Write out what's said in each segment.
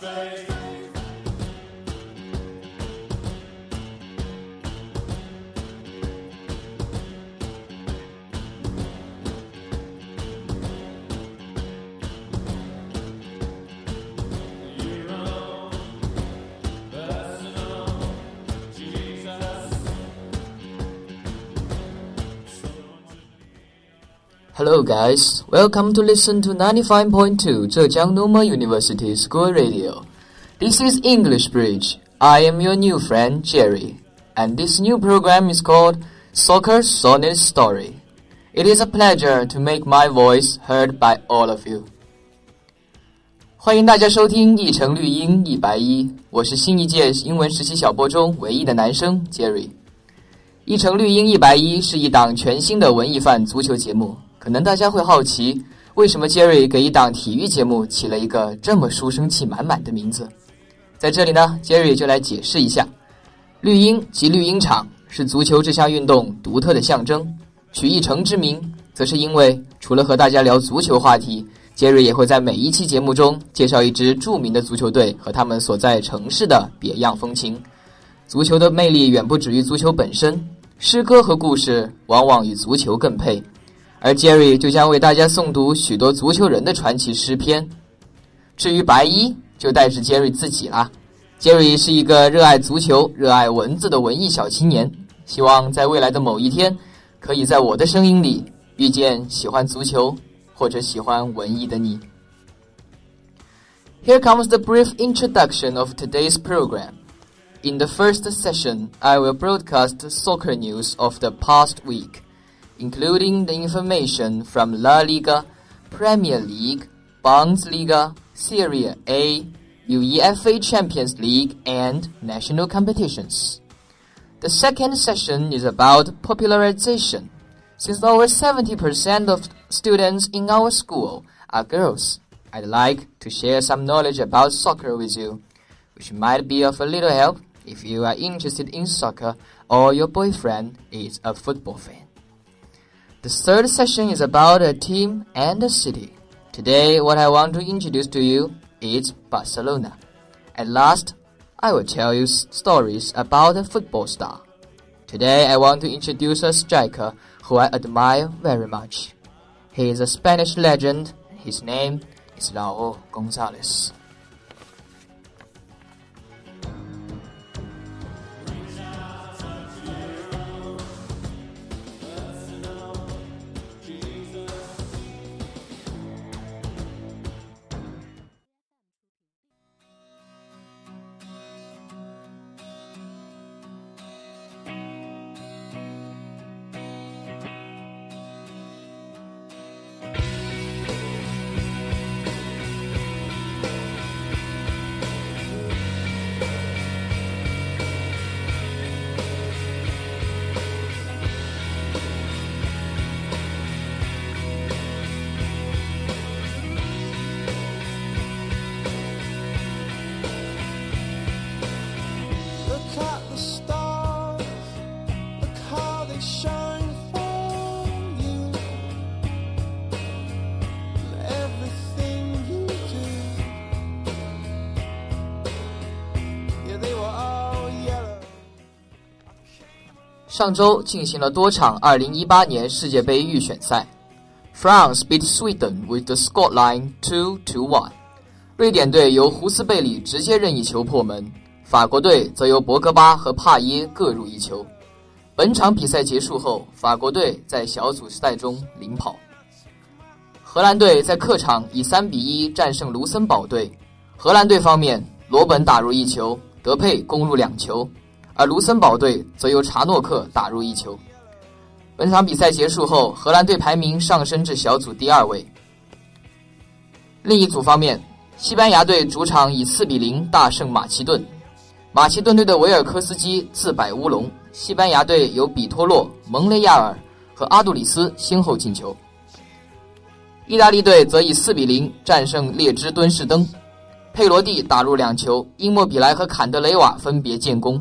faith. Hello, guys. Welcome to listen to 95.2 Zhejiang Normal University School Radio. This is English Bridge. I am your new friend Jerry, and this new program is called Soccer Sonnet Story. It is a pleasure to make my voice heard by all of you. 欢迎大家收听一城绿茵一白衣，我是新一届英文实习小播中唯一的男生 Jerry。一城绿茵一白衣是一档全新的文艺范足球节目。 可能大家会好奇，为什么 Jerry 给一档体育节目起了一个这么书生气满满的名字？在这里呢，Jerry 就来解释一下：绿茵及绿茵场是足球这项运动独特的象征。取一城之名，则是因为除了和大家聊足球话题，Jerry 也会在每一期节目中介绍一支著名的足球队和他们所在城市的别样风情。足球的魅力远不止于足球本身，诗歌和故事往往与足球更配。而 Jerry 就将为大家诵读许多足球人的传奇诗篇。至于白衣，就代指 Jerry 自己啦。Jerry 是一个热爱足球、热爱文字的文艺小青年，希望在未来的某一天，可以在我的声音里遇见喜欢足球或者喜欢文艺的你。Here comes the brief introduction of today's program. In the first session, I will broadcast soccer news of the past week including the information from La Liga, Premier League, Bundesliga, Serie A, UEFA Champions League, and national competitions. The second session is about popularization. Since over 70% of students in our school are girls, I'd like to share some knowledge about soccer with you, which might be of a little help if you are interested in soccer or your boyfriend is a football fan. The third session is about a team and a city. Today, what I want to introduce to you is Barcelona. At last, I will tell you stories about a football star. Today, I want to introduce a striker who I admire very much. He is a Spanish legend. His name is Raul Gonzalez. 上周进行了多场2018年世界杯预选赛，France beat Sweden with the scoreline two to one。瑞典队由胡斯贝里直接任意球破门，法国队则由博格巴和帕耶各入一球。本场比赛结束后，法国队在小组赛中领跑。荷兰队在客场以3比1战胜卢森堡队。荷兰队方面，罗本打入一球，德佩攻入两球。而卢森堡队则由查诺克打入一球。本场比赛结束后，荷兰队排名上升至小组第二位。另一组方面，西班牙队主场以4比0大胜马其顿，马其顿队的维尔科斯基自摆乌龙，西班牙队由比托洛、蒙雷亚尔和阿杜里斯先后进球。意大利队则以4比0战胜列支敦士登，佩罗蒂打入两球，因莫比莱和坎德雷瓦分别建功。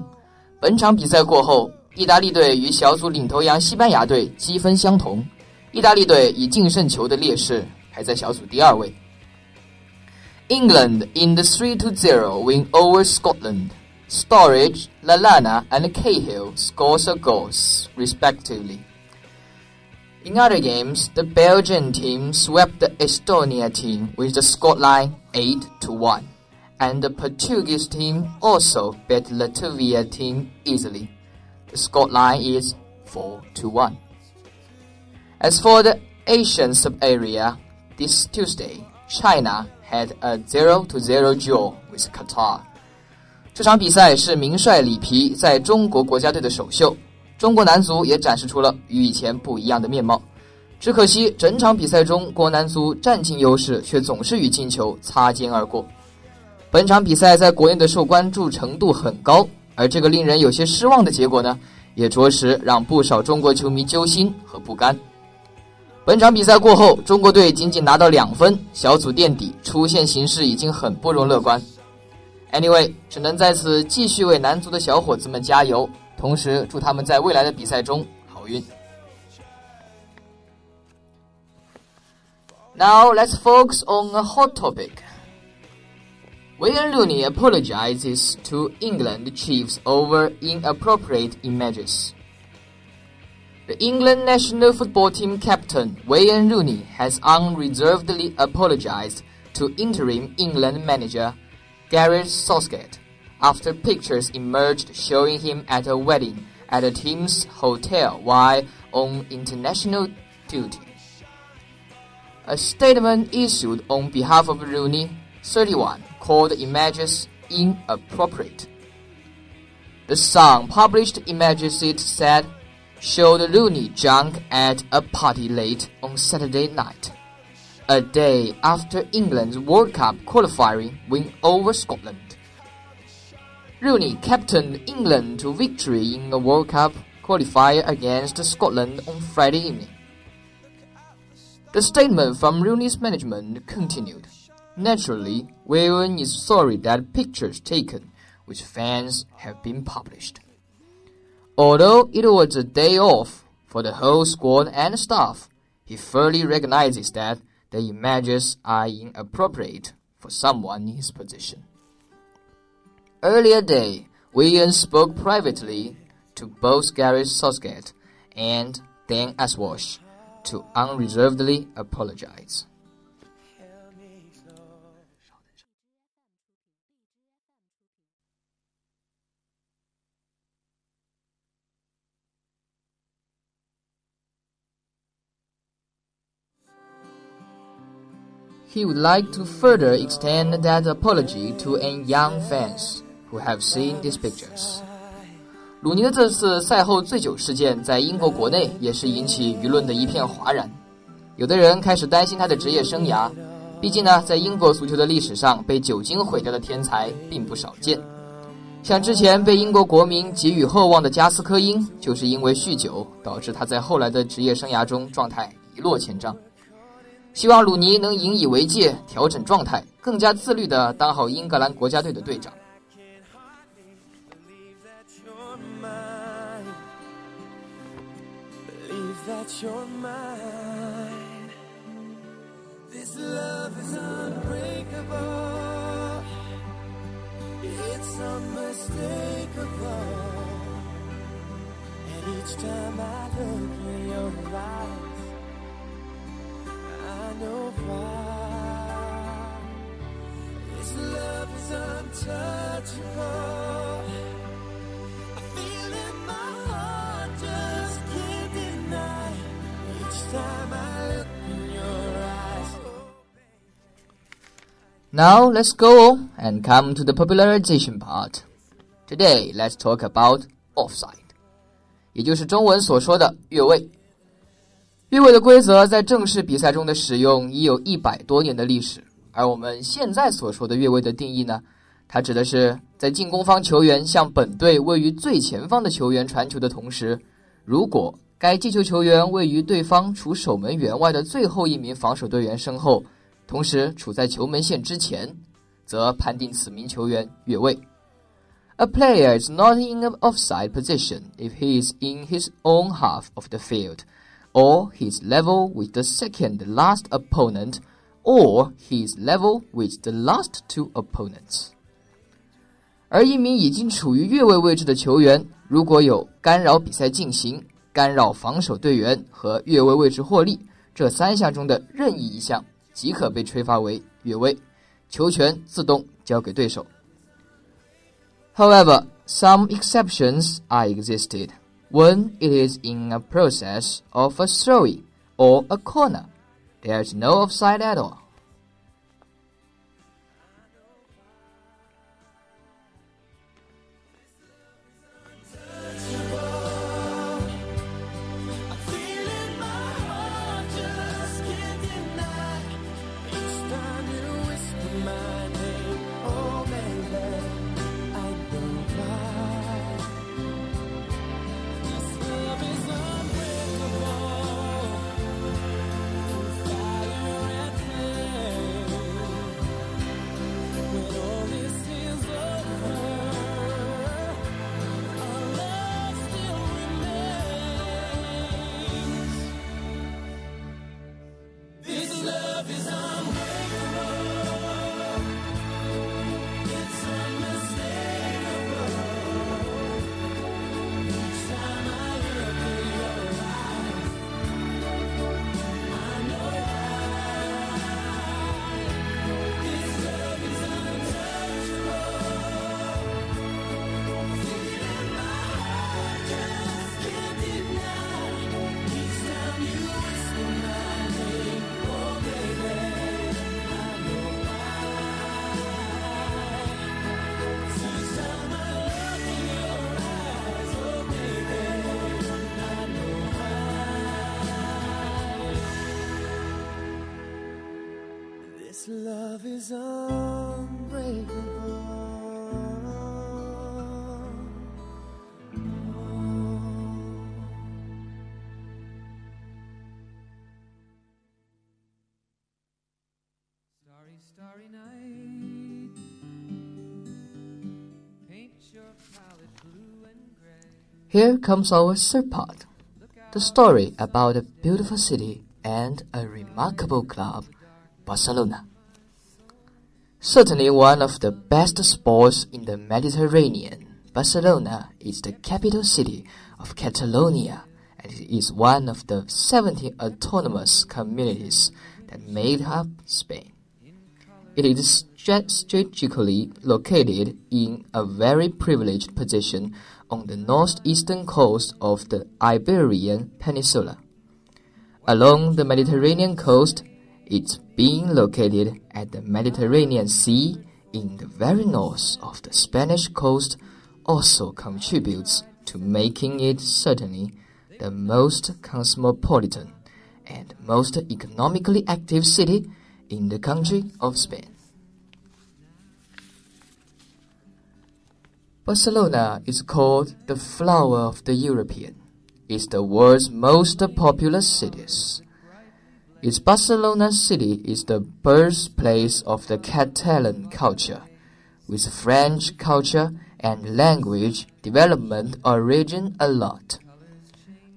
本场比赛过后，意大利队与小组领头羊西班牙队积分相同，意大利队以净胜球的劣势排在小组第二位。England in the 3-0 win over Scotland. Sturridge, Lallana, and Cahill scores a goals, respectively. In other games, the Belgian team swept the Estonia team with the scoreline 8 to 1 and the Portuguese team also beat Latvia team easily. The scoreline is 4 to 1. As for the Asian sub-area, this Tuesday, China had a 0 to 0 draw with Qatar. 这场比赛是名帅里皮在中国国家队的首秀，中国男足也展示出了与以前不一样的面貌。只可惜，整场比赛中国男足占尽优势，却总是与进球擦肩而过。 本场比赛在国内的受关注程度很高，而这个令人有些失望的结果呢，也着实让不少中国球迷揪心和不甘。本场比赛过后，中国队仅仅拿到两分，小组垫底，出线形势已经很不容乐观。Anyway，只能在此继续为男足的小伙子们加油，同时祝他们在未来的比赛中好运。Now let's focus on a hot topic. Wayne Rooney apologizes to England chiefs over inappropriate images. The England national football team captain Wayne Rooney has unreservedly apologized to interim England manager Gareth Southgate after pictures emerged showing him at a wedding at the team's hotel while on international duty. A statement issued on behalf of Rooney, 31, called images inappropriate. The Sun published images it said showed Rooney drunk at a party late on Saturday night a day after England's World Cup qualifying win over Scotland. Rooney captained England to victory in the World Cup qualifier against Scotland on Friday evening. The statement from Rooney's management continued. Naturally, Wayne is sorry that pictures taken with fans have been published. Although it was a day off for the whole squad and staff, he fully recognizes that the images are inappropriate for someone in his position. Earlier day, Williams spoke privately to both Gareth Southgate and Dan Ashworth to unreservedly apologize. He would like to further extend that apology to any young fans who have seen these pictures. 鲁尼的这次赛后醉酒事件在英国国内也是引起舆论的一片哗然，有的人开始担心他的职业生涯。毕竟呢，在英国足球的历史上，被酒精毁掉的天才并不少见。像之前被英国国民给予厚望的加斯科因，就是因为酗酒导致他在后来的职业生涯中状态一落千丈。希望鲁尼能引以为戒，调整状态，更加自律地当好英格兰国家队的队长。Now let's go on and come to the popularization part. Today let's talk about offside，也就是中文所说的越位。越位的规则在正式比赛中的使用已有一百多年的历史，而我们现在所说的越位的定义呢，它指的是在进攻方球员向本队位于最前方的球员传球的同时，如果该击球球员位于对方除守门员外的最后一名防守队员身后，同时处在球门线之前，则判定此名球员越位。A player is not in an offside position if he is in his own half of the field, or he is level with the second last opponent, or he is level with the last two opponents. 而一名已经处于越位位置的球员，如果有干扰比赛进行、干扰防守队员和越位位置获利这三项中的任意一项， 即可被吹罚为越位，球权自动交给对手。However, some exceptions are existed when it is in a process of a throwing or a corner. There is no offside at all. Is unbreakable. Starry, starry night. Paint your palette blue and gray. Here comes our part the story about a beautiful city and a remarkable club, Barcelona. Certainly one of the best sports in the Mediterranean, Barcelona is the capital city of Catalonia and is one of the 17 autonomous communities that made up Spain. It is strategically located in a very privileged position on the northeastern coast of the Iberian Peninsula. Along the Mediterranean coast, it's being located at the Mediterranean Sea in the very north of the Spanish coast also contributes to making it certainly the most cosmopolitan and most economically active city in the country of Spain. Barcelona is called the flower of the European. It's the world's most populous cities. Its Barcelona city is the birthplace of the Catalan culture, with French culture and language development origin a lot.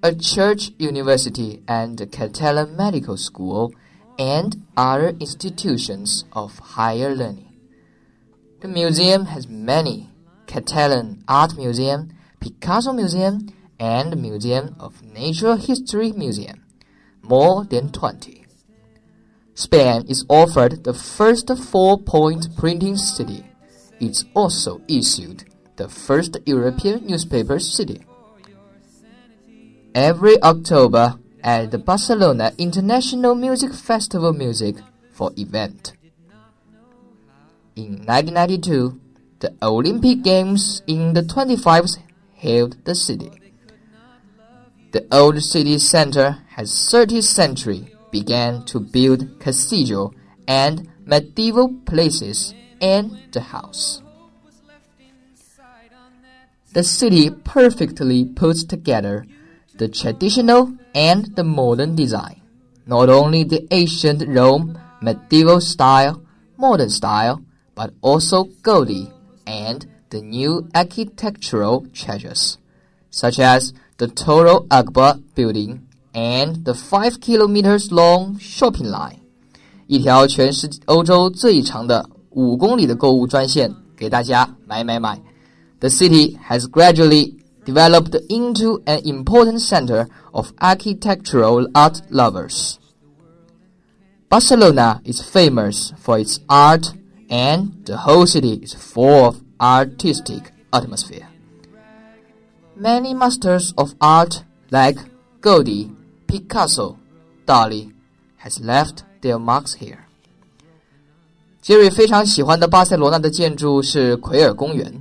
A church university and Catalan medical school and other institutions of higher learning. The museum has many Catalan Art Museum, Picasso Museum, and Museum of Natural History Museum, more than 20. Spain is offered the first four-point printing city. It's also issued the first European newspaper city. Every October at the Barcelona International Music Festival Music for event. In 1992, the Olympic Games in the 25th held the city. The old city center has 30th century began to build cathedral and medieval places in the house. The city perfectly puts together the traditional and the modern design, not only the ancient Rome medieval style, modern style, but also Gaudi and the new architectural treasures, such as the Torre Agbar building and the 5 kilometers long shopping line. 一条全世欧洲最长的五公里的购物专线，给大家买买买。The city has gradually developed into an important center of architectural art lovers. Barcelona is famous for its art, and the whole city is full of artistic atmosphere. Many masters of art like Gaudi, Picasso, Dali has left their marks here. 杰瑞非常喜欢的巴塞罗那的建筑是奎尔公园。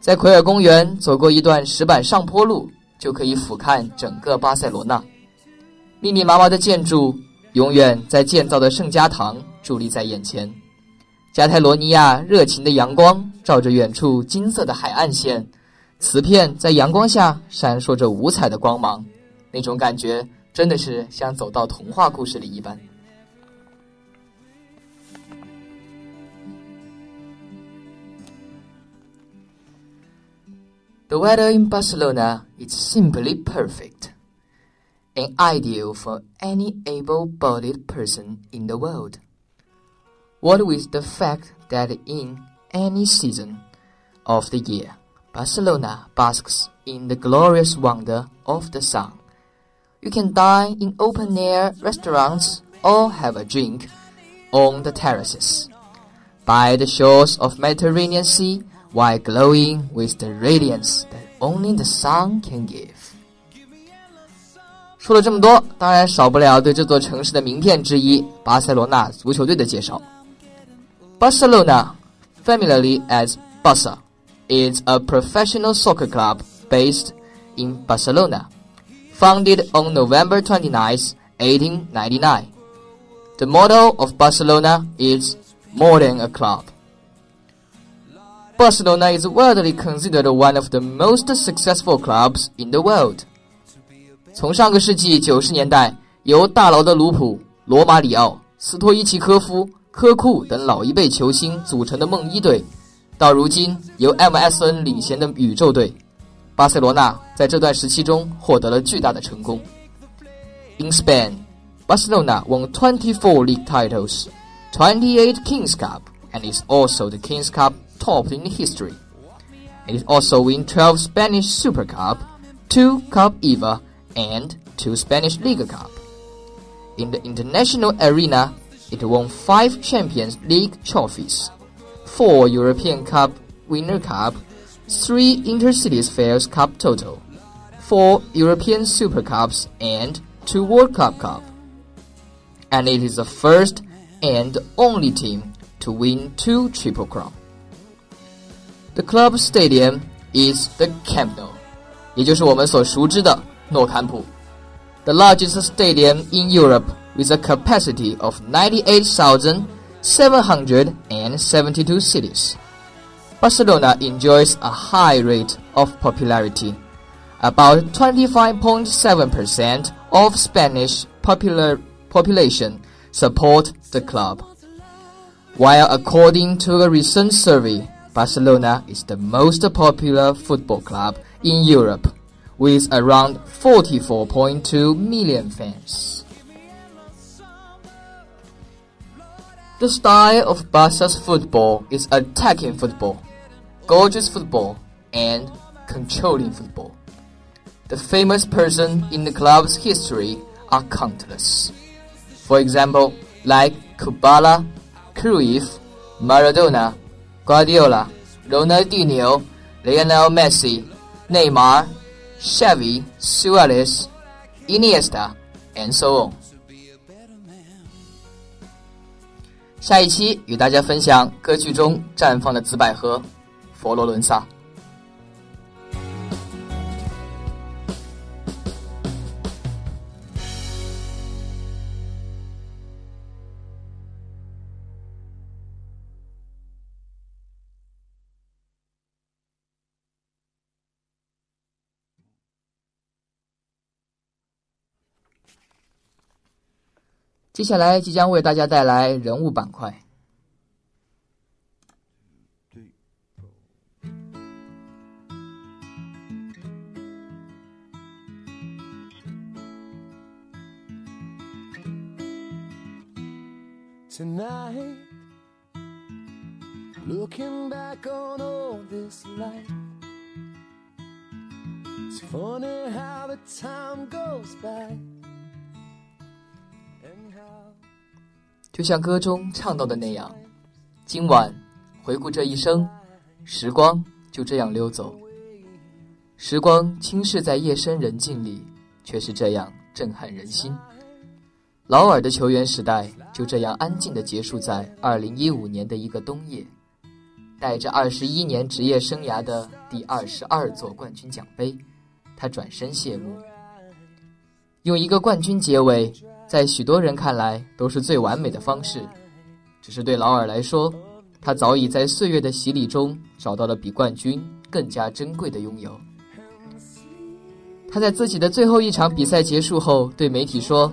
在奎尔公园走过一段石板上坡路，就可以俯瞰整个巴塞罗那。密密麻麻的建筑，永远在建造的圣家堂伫立在眼前。加泰罗尼亚热情的阳光照着远处金色的海岸线，瓷片在阳光下闪烁着五彩的光芒，那种感觉真的是像走到童话故事里一般。The weather in Barcelona is simply perfect, an ideal for any able-bodied person in the world. What with the fact that in any season of the year, Barcelona basks in the glorious wonder of the sun. You can dine in open-air restaurants or have a drink on the terraces by the shores of Mediterranean Sea while glowing with the radiance that only the sun can give. 说了这么多，当然少不了对这座城市的名片之一——巴塞罗那足球队的介绍。Barcelona, familiarly as Barça, is a professional soccer club based in Barcelona, founded on November 29, 1899. The motto of Barcelona is more than a club. Barcelona is widely considered one of the most successful clubs in the world. 从上个世纪九十年代由大劳德鲁普、罗马里奥、斯托伊奇科夫、科库等老一辈球星组成的梦一队，到如今由 MSN 领衔的宇宙队， 巴塞罗那在这段时期中获得了巨大的成功。In Spain, Barcelona won 24 league titles, 28 Kings Cup, and is also the Kings Cup top in history. It is also win 12 Spanish Super Cup, 2 Cup Eva, and 2 Spanish Liga Cup. In the international arena, it won 5 Champions League trophies, 4 European Cup Winner Cup, 3 Intercities Fairs Cup total, 4 European Super Cups, and 2 World Cup Cup. And it is the first and only team to win 2 Triple Crown. The club stadium is the Camp Nou, 也就是我们所熟知的诺坎普。The largest stadium in Europe with a capacity of 98,772 seats. Barcelona enjoys a high rate of popularity. About 25.7% of Spanish popular population support the club. While according to a recent survey, Barcelona is the most popular football club in Europe, with around 44.2 million fans. The style of Barca's football is attacking football, gorgeous football, and controlling football. The famous person in the club's history are countless. For example, like Kubala, Cruyff, Maradona, Guardiola, Ronaldinho, Lionel Messi, Neymar, Xavi, Suarez, Iniesta, and so on. 下一期与大家分享歌剧中绽放的紫百合—— 佛罗伦萨。接下来即将为大家带来人物板块。Tonight. Looking back on all this life, it's funny how the time goes by. 就像歌中唱到的那样，今晚回顾这一生，时光就这样溜走。时光轻逝在夜深人静里，却是这样震撼人心。劳尔的球员时代就这样安静地结束在2015年的一个冬夜，带着21年职业生涯的第二十二座冠军奖杯，他转身谢幕。用一个冠军结尾，在许多人看来都是最完美的方式，只是对劳尔来说，他早已在岁月的洗礼中找到了比冠军更加珍贵的拥有。他在自己的最后一场比赛结束后对媒体说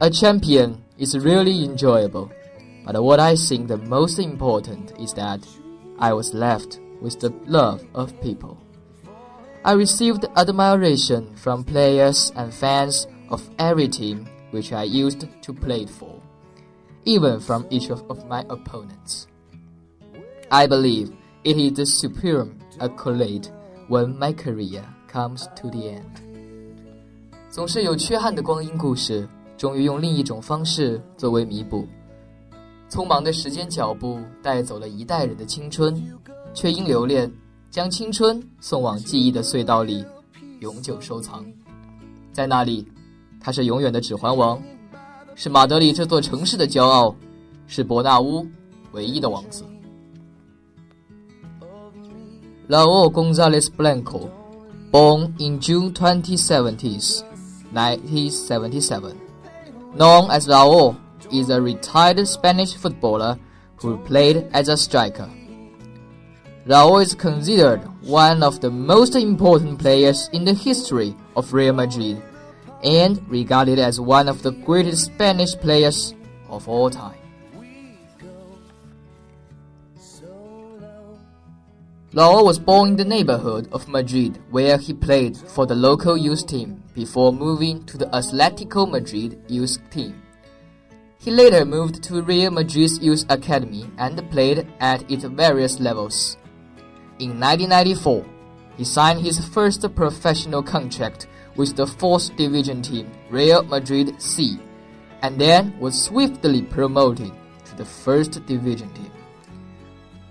：“A champion is really enjoyable, but what I think the most important is that I was left with the love of people. I received admiration from players and fans of every team which I used to play for, even from each of, of my opponents. I believe it is the supreme accolade when my career comes to the end. 总是有缺憾的光阴故事， 终于用另一种方式作为弥补。匆忙的时间脚步带走了一代人的青春，却因留恋，将青春送往记忆的隧道里，永久收藏。在那里，他是永远的指环王，是马德里这座城市的骄傲，是伯纳乌唯一的王子。Raul Gonzalez Blanco, born in June 2070s, 1977. Known as Raul, is a retired Spanish footballer who played as a striker. Raul is considered one of the most important players in the history of Real Madrid and regarded as one of the greatest Spanish players of all time. Raul was born in the neighborhood of Madrid where he played for the local youth team before moving to the Atletico Madrid youth team. He later moved to Real Madrid's youth academy and played at its various levels. In 1994, he signed his first professional contract with the 4th division team Real Madrid C, and then was swiftly promoted to the 1st division team.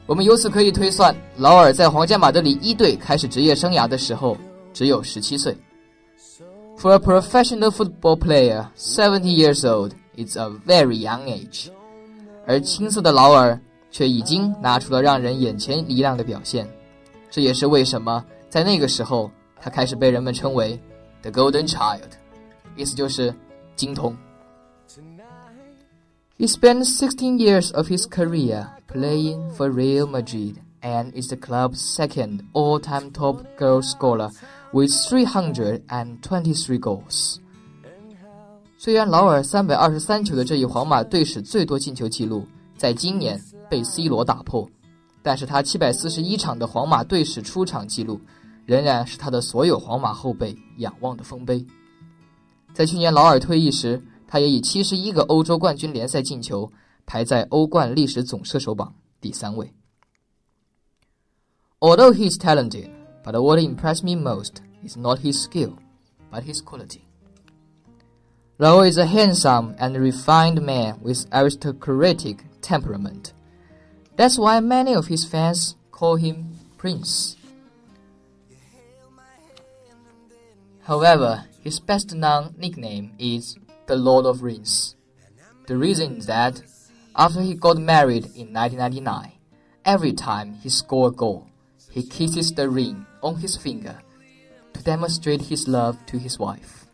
我们由此可以推算，劳尔在皇家马德里一队开始职业生涯的时候只有十七岁。For a professional football player, seventy years old is a very young age. 而青涩的劳尔却已经拿出了让人眼前一亮的表现，这也是为什么在那个时候他开始被人们称为 “the Golden Child”，意思就是金童。He spent 16 years of his career playing for Real Madrid and is the club's second all-time top goal scorer with 323 goals. 虽然劳尔三百二十三球的这一皇马队史最多进球纪录在今年被 C 罗打破，但是他七百四十一场的皇马队史出场纪录仍然是他的所有皇马后辈仰望的丰碑。在去年劳尔退役时，他也以七十一个欧洲冠军联赛进球排在欧冠历史总射手榜第三位。Although he is talented, but what impressed me most is not his skill, but his quality. Raul is a handsome and refined man with aristocratic temperament. That's why many of his fans call him Prince. However, his best known nickname is the Lord of Rings. The reason is that after he got married in 1999, every time he scored a goal, he kisses the ring on his finger to demonstrate his love to his wife.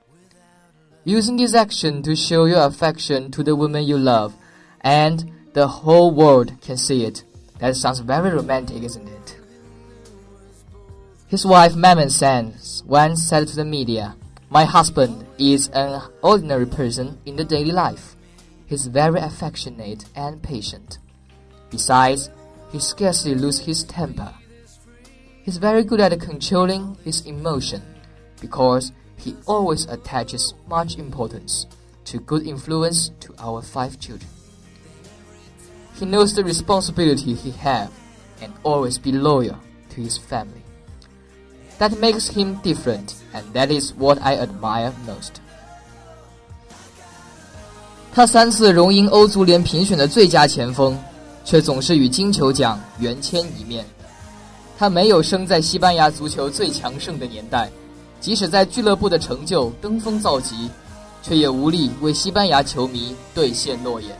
Using this action to show your affection to the woman you love, and the whole world can see it. That sounds very romantic, isn't it? His wife Mamen Sanz once said to the media, My husband is an ordinary person in the daily life. He's very affectionate and patient. Besides, he scarcely loses his temper. He's very good at controlling his emotion because he always attaches much importance to good influence to our five children. He knows the responsibility he have and always be loyal to his family. That makes him different, and that is what I admire most. 他三次荣膺欧足联评选的最佳前锋，却总是与金球奖缘牵一面。他没有生在西班牙足球最强盛的年代，即使在俱乐部的成就登峰造极，却也无力为西班牙球迷兑现诺言。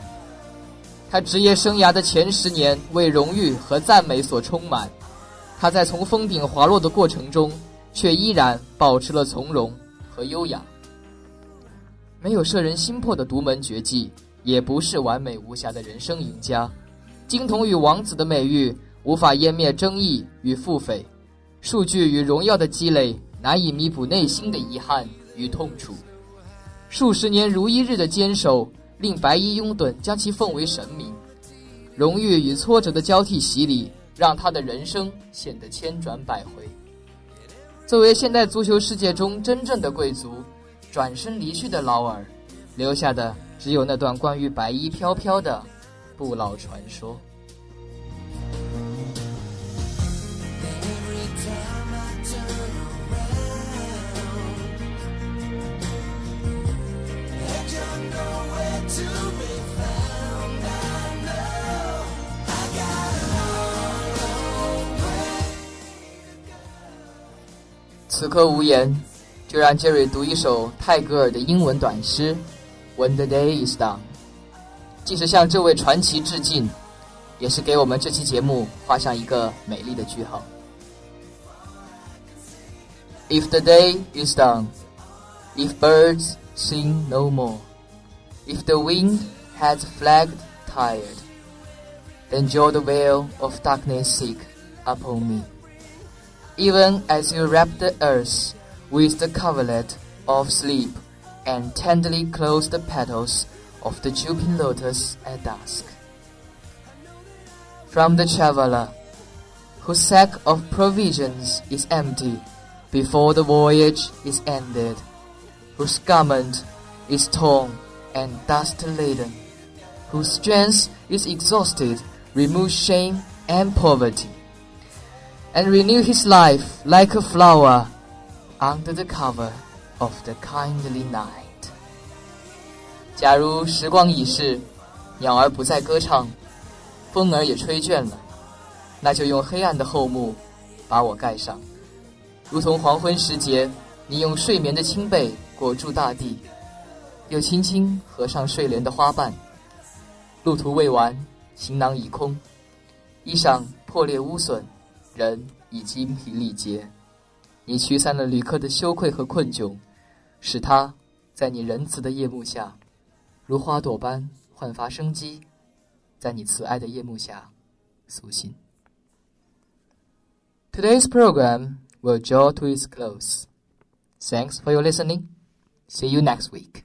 他职业生涯的前十年为荣誉和赞美所充满，他在从峰顶滑落的过程中，却依然保持了从容和优雅。没有摄人心魄的独门绝技，也不是完美无瑕的人生赢家。金童与王子的美誉无法湮灭争议与腹诽，数据与荣耀的积累难以弥补内心的遗憾与痛楚。数十年如一日的坚守，令白衣拥趸将其奉为神明。荣誉与挫折的交替洗礼，让他的人生显得千转百回。作为现代足球世界中真正的贵族，转身离去的劳尔留下的只有那段关于白衣飘飘的不老传说。此刻无言就让 Jerry 读一首泰戈尔的英文短诗《When the Day Is Done》，既是向这位传奇致敬，也是给我们这期节目画上一个美丽的句号。If the day is done, if birds sing no more, if the wind has flagged tired, then draw the veil of darkness sick upon me. Even as you wrap the earth with the coverlet of sleep and tenderly close the petals of the drooping lotus at dusk. From the traveler, whose sack of provisions is empty before the voyage is ended, whose garment is torn and dust laden, whose strength is exhausted, remove shame and poverty and renew his life like a flower under the cover of the kindly night. 假如时光已逝，鸟儿不再歌唱，风儿也吹倦了，那就用黑暗的厚幕把我盖上，如同黄昏时节，你用睡眠的轻被裹住大地，又轻轻合上睡莲的花瓣。路途未完，行囊已空，衣裳破裂污损。人已精疲力竭，你驱散了旅客的羞愧和困窘，使他在你仁慈的夜幕下，如花朵般焕发生机，在你慈爱的夜幕下苏醒。Today's program will draw to its close. Thanks for your listening. See you next week.